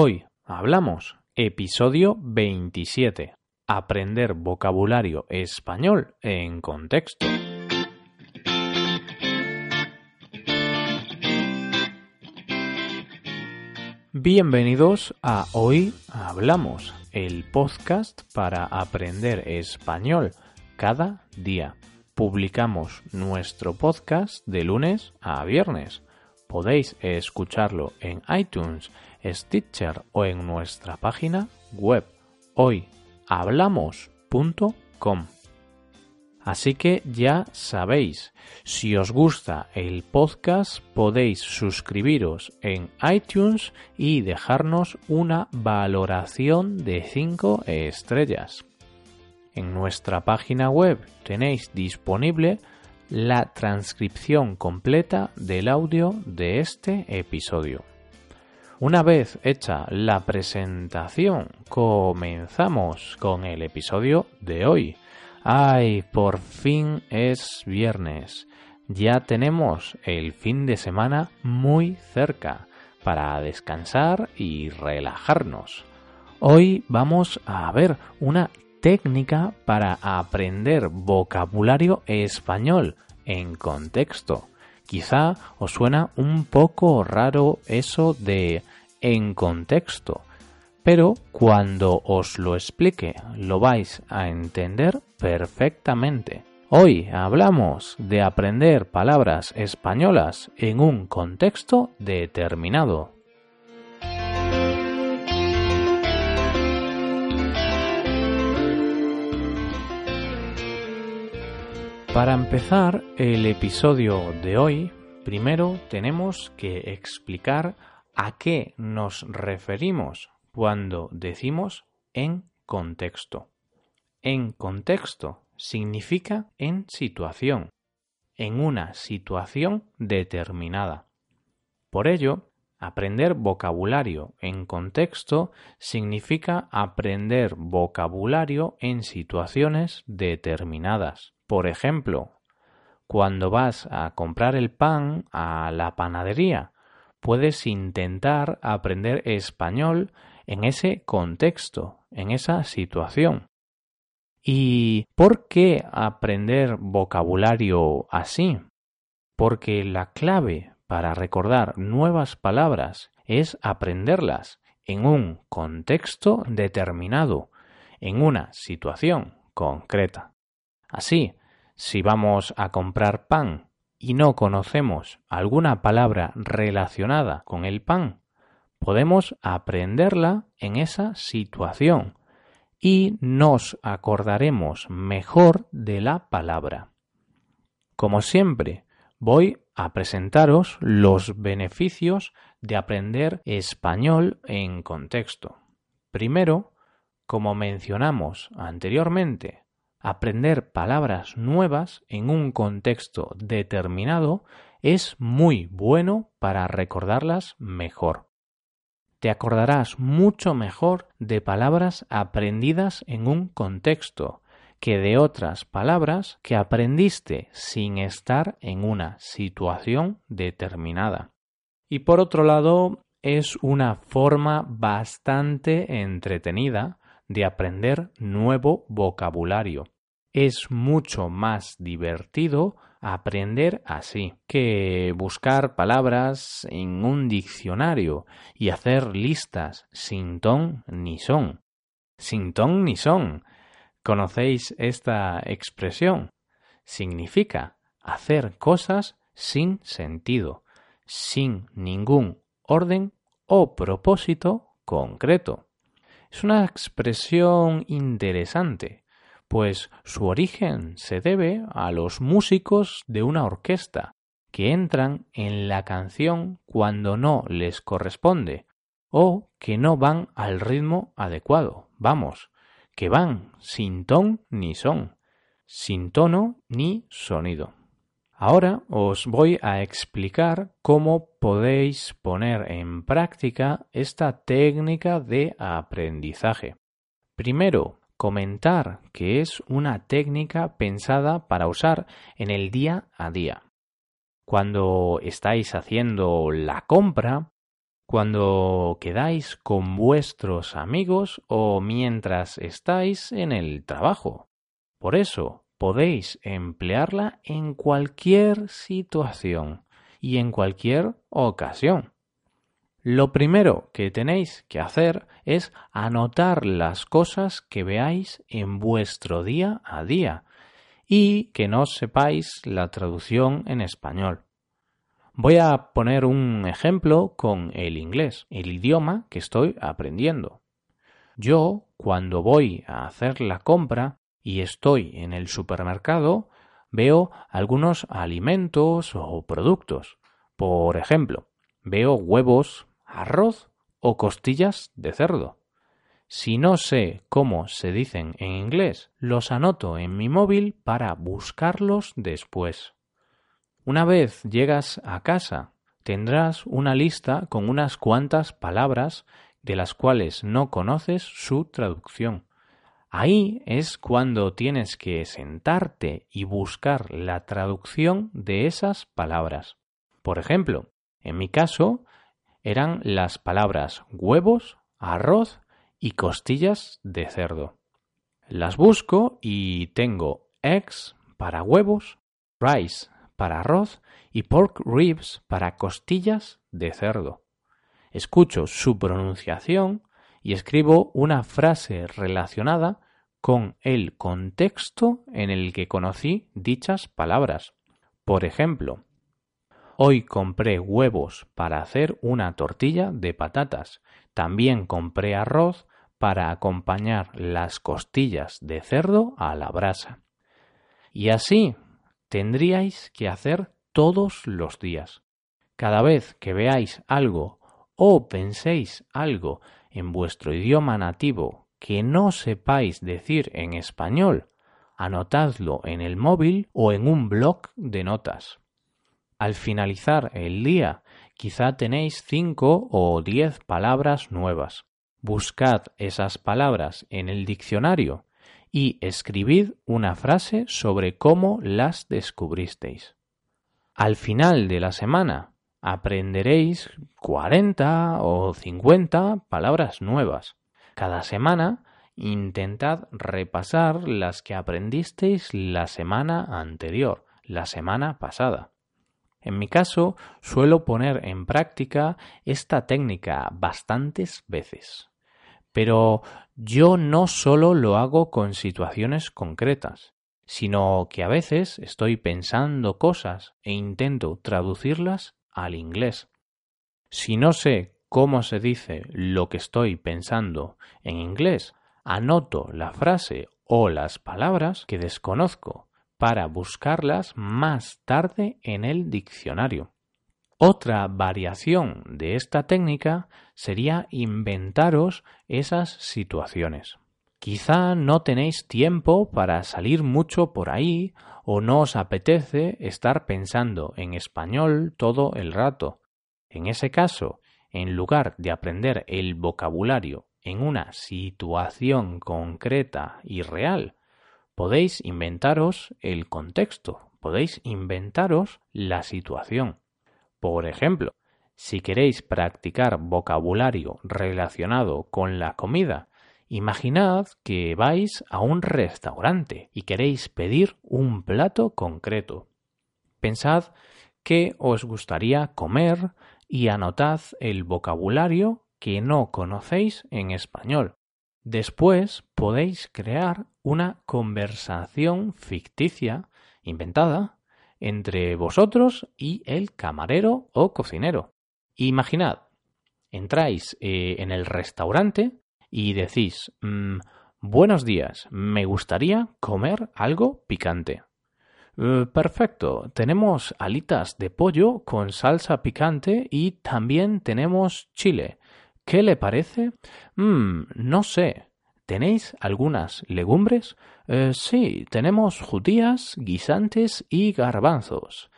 Hoy hablamos episodio 27. Aprender vocabulario español en contexto. Bienvenidos a Hoy Hablamos, el podcast para aprender español cada día. Publicamos nuestro podcast de lunes a viernes. Podéis escucharlo en iTunes, Stitcher o en nuestra página web hoyhablamos.com. Así que ya sabéis, si os gusta el podcast podéis suscribiros en iTunes y dejarnos una valoración de 5 estrellas. En nuestra página web tenéis disponible la transcripción completa del audio de este episodio. Una vez hecha la presentación, comenzamos con el episodio de hoy. ¡Ay, por fin es viernes! Ya tenemos el fin de semana muy cerca para descansar y relajarnos. Hoy vamos a ver una técnica para aprender vocabulario español en contexto. Quizá os suena un poco raro eso de en contexto, pero cuando os lo explique lo vais a entender perfectamente. Hoy hablamos de aprender palabras españolas en un contexto determinado. Para empezar el episodio de hoy, primero tenemos que explicar a qué nos referimos cuando decimos en contexto. En contexto significa en situación, en una situación determinada. Por ello, aprender vocabulario en contexto significa aprender vocabulario en situaciones determinadas. Por ejemplo, cuando vas a comprar el pan a la panadería, puedes intentar aprender español en ese contexto, en esa situación. ¿Y por qué aprender vocabulario así? Porque la clave para recordar nuevas palabras es aprenderlas en un contexto determinado, en una situación concreta. Así, si vamos a comprar pan y no conocemos alguna palabra relacionada con el pan, podemos aprenderla en esa situación y nos acordaremos mejor de la palabra. Como siempre, voy a presentaros los beneficios de aprender español en contexto. Primero, como mencionamos anteriormente, aprender palabras nuevas en un contexto determinado es muy bueno para recordarlas mejor te acordarás mucho mejor de palabras aprendidas en un contexto que de otras palabras que aprendiste sin estar en una situación determinada. Y por otro lado, es una forma bastante entretenida de aprender nuevo vocabulario. Es mucho más divertido aprender así que buscar palabras en un diccionario y hacer listas sin ton ni son. Sin ton ni son. ¿Conocéis esta expresión? Significa hacer cosas sin sentido, sin ningún orden o propósito concreto. Es una expresión interesante pues su origen se debe a los músicos de una orquesta, que entran en la canción cuando no les corresponde, o que no van al ritmo adecuado, vamos, que van sin ton ni son, sin tono ni sonido. Ahora os voy a explicar cómo podéis poner en práctica esta técnica de aprendizaje. Primero, comentar que es una técnica pensada para usar en el día a día. Cuando estáis haciendo la compra, cuando quedáis con vuestros amigos o mientras estáis en el trabajo. Por eso podéis emplearla en cualquier situación y en cualquier ocasión. Lo primero que tenéis que hacer es anotar las cosas que veáis en vuestro día a día y que no sepáis la traducción en español. Voy a poner un ejemplo con el inglés, el idioma que estoy aprendiendo. Yo, cuando voy a hacer la compra y estoy en el supermercado, veo algunos alimentos o productos. Por ejemplo, veo huevos, arroz o costillas de cerdo. Si no sé cómo se dicen en inglés, los anoto en mi móvil para buscarlos después. Una vez llegas a casa, tendrás una lista con unas cuantas palabras de las cuales no conoces su traducción. Ahí es cuando tienes que sentarte y buscar la traducción de esas palabras. Por ejemplo, en mi caso eran las palabras huevos, arroz y costillas de cerdo. Las busco y tengo eggs para huevos, rice para arroz y pork ribs para costillas de cerdo. Escucho su pronunciación y escribo una frase relacionada con el contexto en el que conocí dichas palabras. Por ejemplo, hoy compré huevos para hacer una tortilla de patatas. También compré arroz para acompañar las costillas de cerdo a la brasa. Y así tendríais que hacer todos los días. Cada vez que veáis algo o penséis algo en vuestro idioma nativo que no sepáis decir en español, anotadlo en el móvil o en un blog de notas. Al finalizar el día, quizá tenéis cinco o diez palabras nuevas. Buscad esas palabras en el diccionario y escribid una frase sobre cómo las descubristeis. Al final de la semana aprenderéis 40 o 50 palabras nuevas. Cada semana intentad repasar las que aprendisteis la semana anterior, la semana pasada. En mi caso, suelo poner en práctica esta técnica bastantes veces. Pero yo no solo lo hago con situaciones concretas, sino que a veces estoy pensando cosas e intento traducirlas al inglés. Si no sé cómo se dice lo que estoy pensando en inglés, anoto la frase o las palabras que desconozco para buscarlas más tarde en el diccionario. Otra variación de esta técnica sería inventaros esas situaciones. Quizá no tenéis tiempo para salir mucho por ahí o no os apetece estar pensando en español todo el rato. En ese caso, en lugar de aprender el vocabulario en una situación concreta y real, podéis inventaros el contexto, podéis inventaros la situación. Por ejemplo, si queréis practicar vocabulario relacionado con la comida, imaginad que vais a un restaurante y queréis pedir un plato concreto. Pensad qué os gustaría comer y anotad el vocabulario que no conocéis en español. Después podéis crear una conversación ficticia, inventada, entre vosotros y el camarero o cocinero. Imaginad, entráis eh, en el restaurante y decís, mm, buenos días, me gustaría comer algo picante. Eh, perfecto, tenemos alitas de pollo con salsa picante y también tenemos chile. ¿Qué le parece? Mm, no sé, ¿Tenéis algunas legumbres? Eh, sí, tenemos judías, guisantes y garbanzos.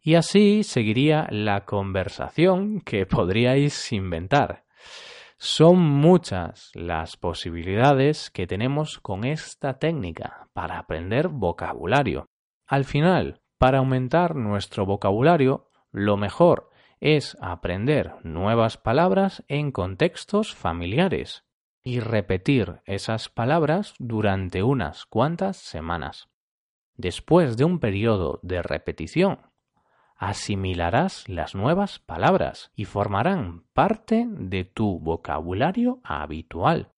Y así seguiría la conversación que podríais inventar. Son muchas las posibilidades que tenemos con esta técnica para aprender vocabulario. Al final, para aumentar nuestro vocabulario, lo mejor es aprender nuevas palabras en contextos familiares y repetir esas palabras durante unas cuantas semanas. Después de un periodo de repetición, asimilarás las nuevas palabras y formarán parte de tu vocabulario habitual.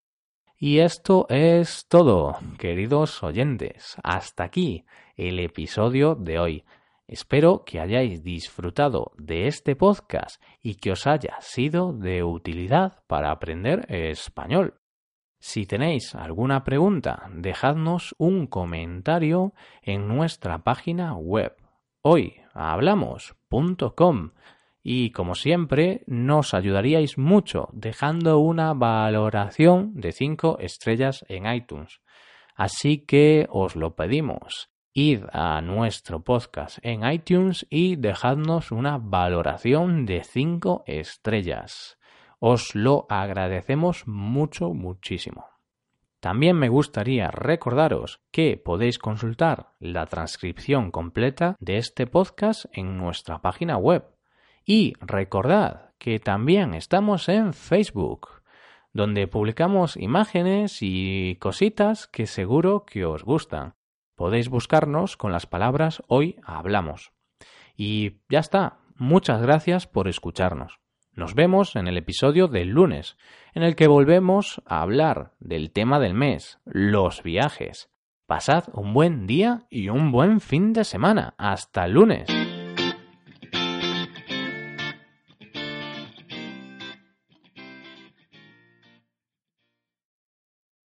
Y esto es todo, queridos oyentes. Hasta aquí el episodio de hoy. Espero que hayáis disfrutado de este podcast y que os haya sido de utilidad para aprender español. Si tenéis alguna pregunta, dejadnos un comentario en nuestra página web hoyhablamos.com y como siempre nos ayudaríais mucho dejando una valoración de 5 estrellas en iTunes. Así que os lo pedimos. Id a nuestro podcast en iTunes y dejadnos una valoración de 5 estrellas. Os lo agradecemos mucho, muchísimo. También me gustaría recordaros que podéis consultar la transcripción completa de este podcast en nuestra página web. Y recordad que también estamos en Facebook, donde publicamos imágenes y cositas que seguro que os gustan podéis buscarnos con las palabras hoy hablamos. Y ya está. Muchas gracias por escucharnos. Nos vemos en el episodio del lunes, en el que volvemos a hablar del tema del mes, los viajes. Pasad un buen día y un buen fin de semana. Hasta el lunes.